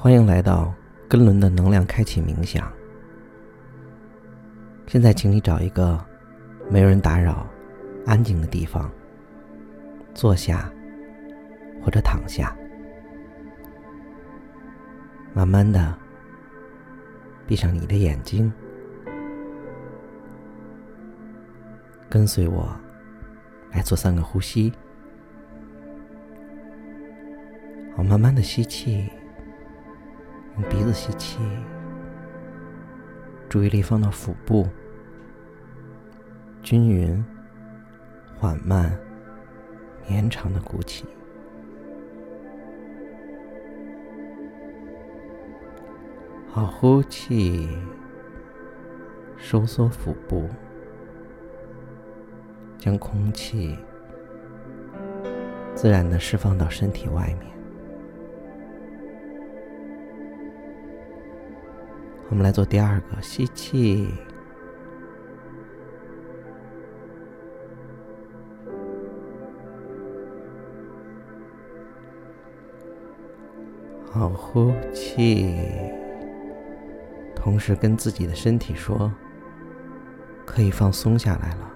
欢迎来到根轮的能量开启冥想。现在，请你找一个没有人打扰、安静的地方，坐下或者躺下，慢慢的闭上你的眼睛，跟随我来做三个呼吸。好，慢慢的吸气。用鼻子吸气，注意力放到腹部，均匀、缓慢、绵长的鼓起。好，呼气，收缩腹部，将空气自然的释放到身体外面。我们来做第二个，吸气，好，呼气，同时跟自己的身体说，可以放松下来了。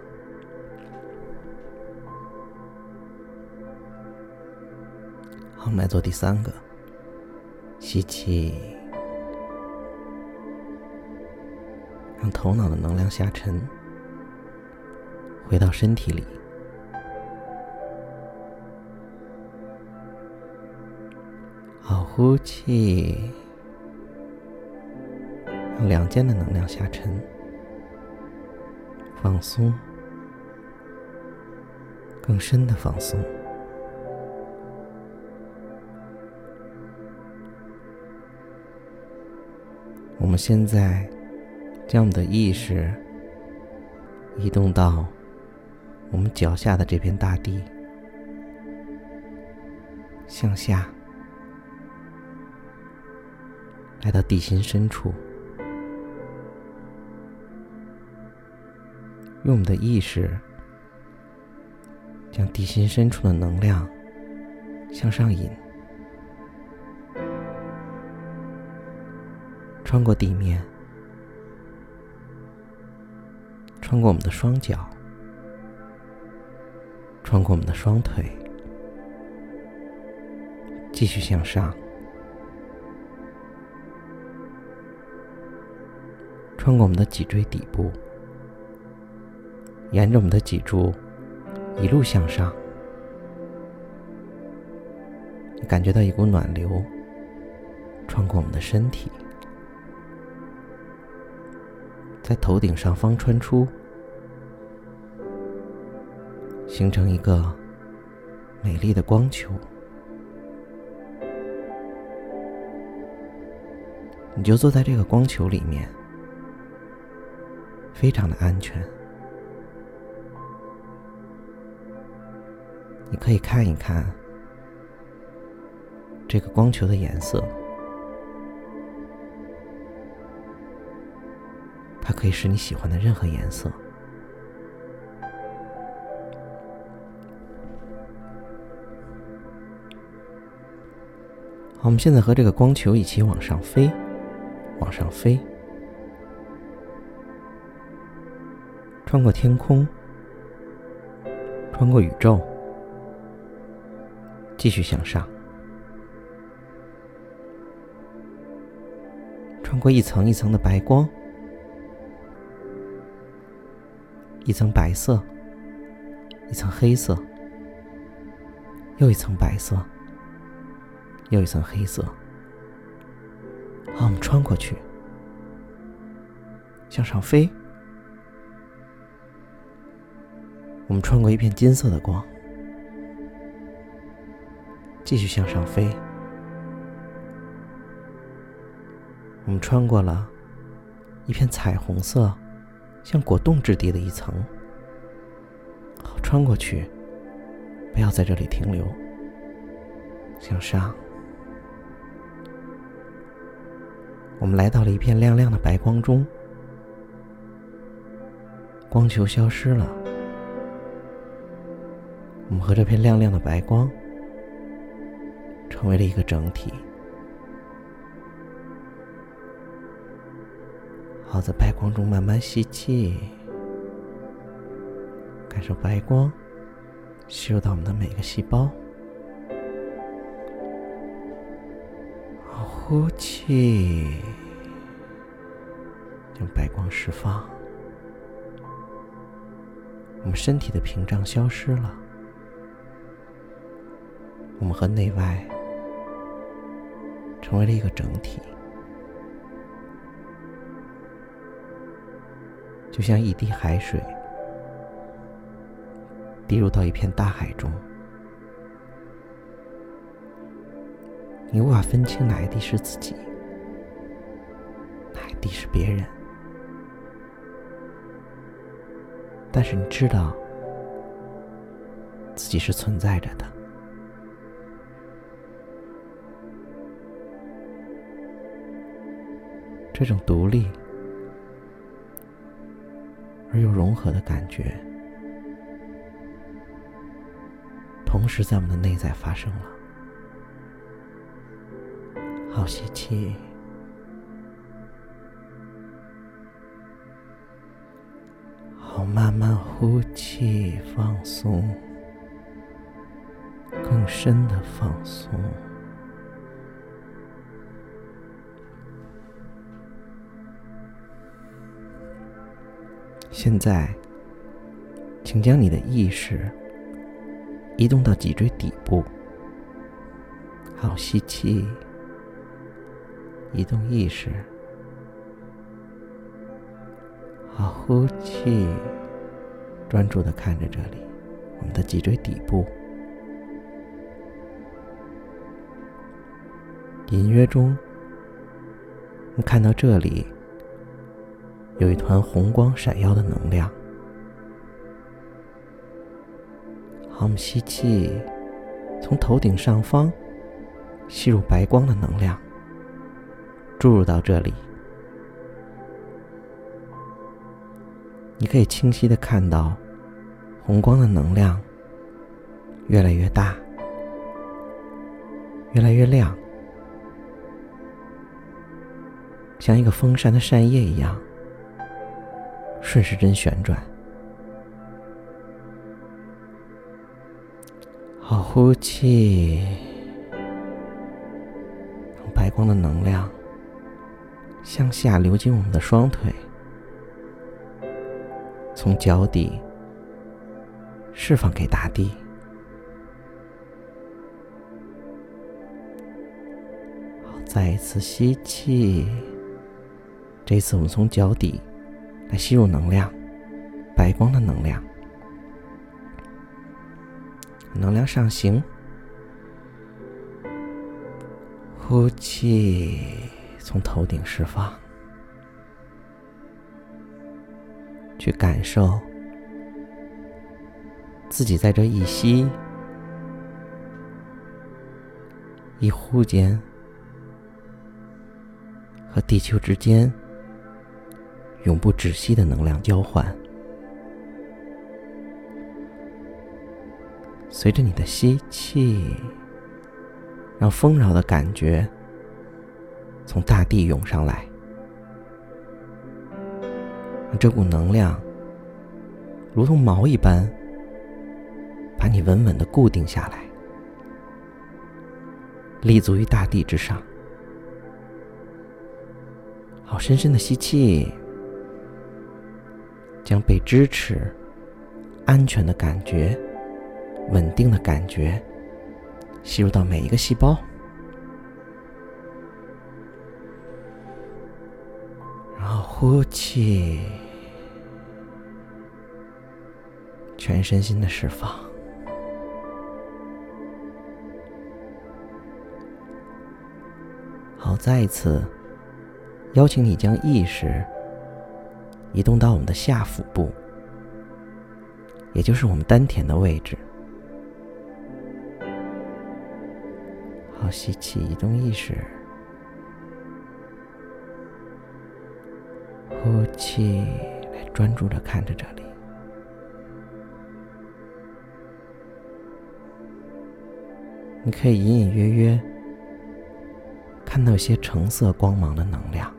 好，我们来做第三个，吸气。让头脑的能量下沉，回到身体里。好，呼气，让两肩的能量下沉，放松，更深的放松。我们现在。将我们的意识移动到我们脚下的这片大地，向下，来到地心深处，用我们的意识将地心深处的能量向上引，穿过地面。穿过我们的双脚，穿过我们的双腿，继续向上，穿过我们的脊椎底部，沿着我们的脊柱一路向上，感觉到一股暖流穿过我们的身体，在头顶上方穿出。形成一个美丽的光球，你就坐在这个光球里面，非常的安全。你可以看一看这个光球的颜色，它可以是你喜欢的任何颜色。我们现在和这个光球一起往上飞，往上飞，穿过天空，穿过宇宙，继续向上，穿过一层一层的白光，一层白色，一层黑色，又一层白色。又一层黑色。好，我们穿过去，向上飞。我们穿过一片金色的光，继续向上飞。我们穿过了一片彩虹色，像果冻质地的一层。好，穿过去，不要在这里停留，向上。我们来到了一片亮亮的白光中。光球消失了。我们和这片亮亮的白光成为了一个整体。好在白光中慢慢吸气。感受白光吸入到我们的每个细胞。气，将白光释放。我们身体的屏障消失了，我们和内外成为了一个整体。就像一滴海水滴入到一片大海中，你无法分清哪一滴是自己，你是别人，但是你知道自己是存在着的。这种独立。而又融合的感觉，同时在我们的内在发生了。好，吸气，慢慢呼气，放松，更深的放松。现在，请将你的意识移动到脊椎底部。好，吸气，移动意识。好，呼气，专注的看着这里，我们的脊椎底部。隐约中，你看到这里。有一团红光闪耀的能量。好，我们吸气，从头顶上方吸入白光的能量，注入到这里。你可以清晰的看到红光的能量越来越大，越来越亮，像一个风扇的扇叶一样。顺时针旋转，好，呼气，让白光的能量向下流进我们的双腿，从脚底释放给大地。再一次吸气，这次我们从脚底。来吸入能量，白光的能量，能量上行。呼气，从头顶释放，去感受自己在这一吸一呼间和地球之间。永不止息的能量交换，随着你的吸气，让丰饶的感觉从大地涌上来，这股能量如同锚一般，把你稳稳的固定下来，立足于大地之上。好，深深的吸气。将被支持、安全的感觉、稳定的感觉吸入到每一个细胞，呼气，全身心的释放。好，再一次邀请你将意识。移动到我们的下腹部，也就是我们丹田的位置。好，吸气，移动意识；气来专注的看着这里。你可以隐隐约约看到些橙色光芒的能量。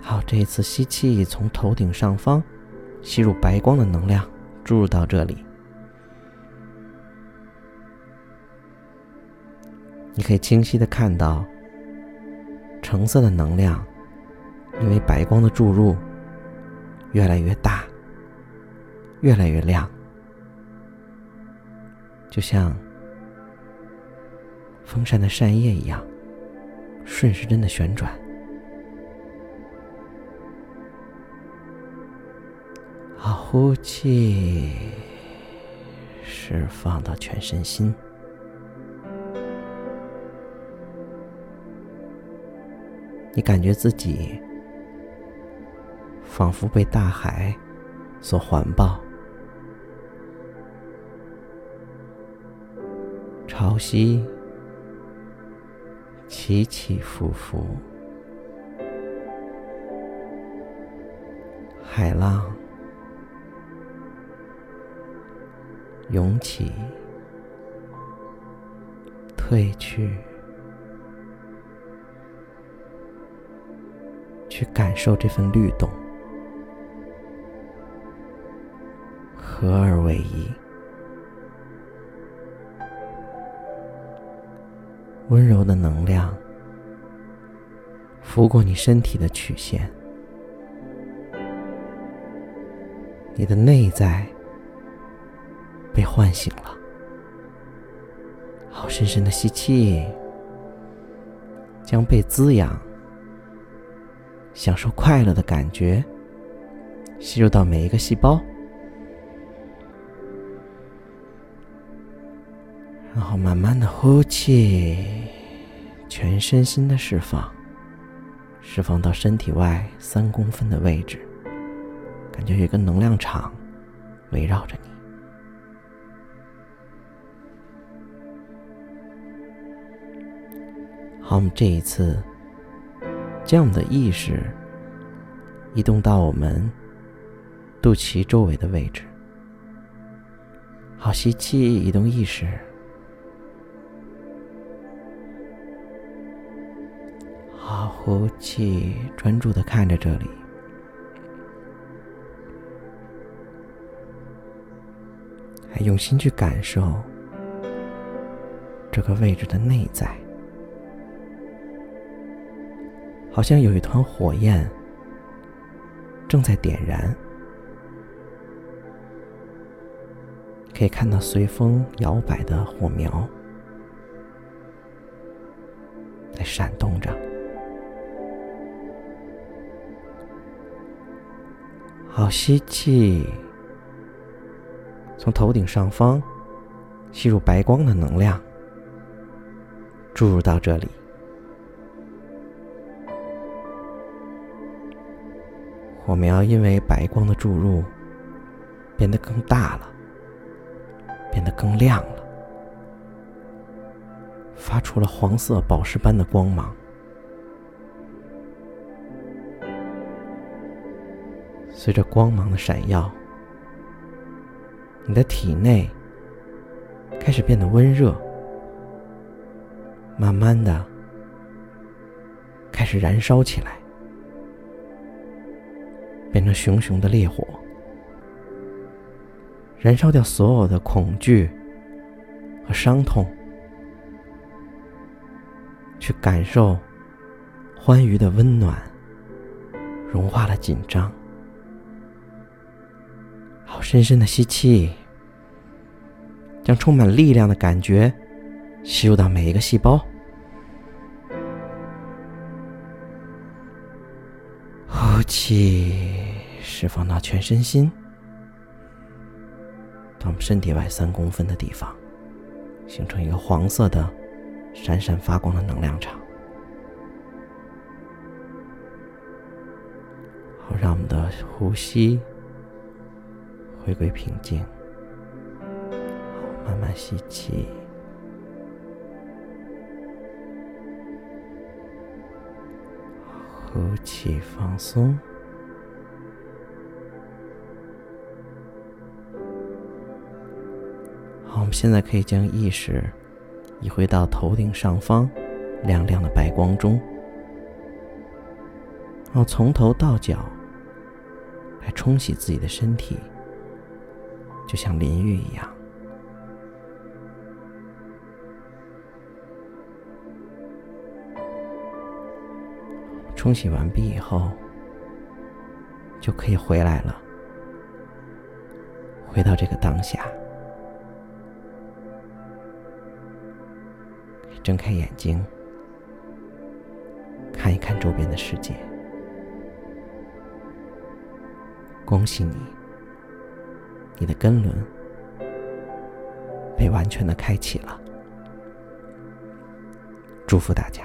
好，这一次吸气，从头顶上方吸入白光的能量，注入到这里。你可以清晰的看到，橙色的能量因为白光的注入越来越大，越来越亮，就像风扇的扇叶一样，顺时针的旋转。好，呼气，释放到全身心。你感觉自己仿佛被大海所环抱，潮汐起起伏伏，海浪涌起，退去。去感受这份律动，合而为一，温柔的能量拂过你身体的曲线，你的内在被唤醒了。好，深深的吸气，将被滋养。享受快乐的感觉，吸入到每一个细胞，然后慢慢的呼气，全身心的释放，释放到身体外三公分的位置，感觉有一个能量场围绕着你。好，我们这一次。将的意识移动到我们肚脐周围的位置。好，吸气，移动意识。好，呼气，专注的看着这里，还用心去感受这个位置的内在。好像有一团火焰正在点燃，可以看到随风摇摆的火苗在闪动着。好，吸气，从头顶上方吸入白光的能量，注入到这里。火苗因为白光的注入，变得更大了，变得更亮了，发出了黄色宝石般的光芒。随着光芒的闪耀，你的体内开始变得温热，慢慢的开始燃烧起来。变成熊熊的烈火，燃烧掉所有的恐惧和伤痛，去感受欢愉的温暖，融化了紧张。好，深深的吸气，将充满力量的感觉吸入到每一个细胞。呼气。释放到全身心，到我们身体外三公分的地方，形成一个黄色的、闪闪发光的能量场。好，让我们的呼吸回归平静。好，慢慢吸气，呼气，放松。现在可以将意识移回到头顶上方亮亮的白光中。然后从头到脚来冲洗自己的身体，就像淋浴一样。冲洗完毕以后，就可以回来了，回到这个当下，睁开眼睛，看一看周边的世界。恭喜你，你的根轮被完全的开启了。祝福大家。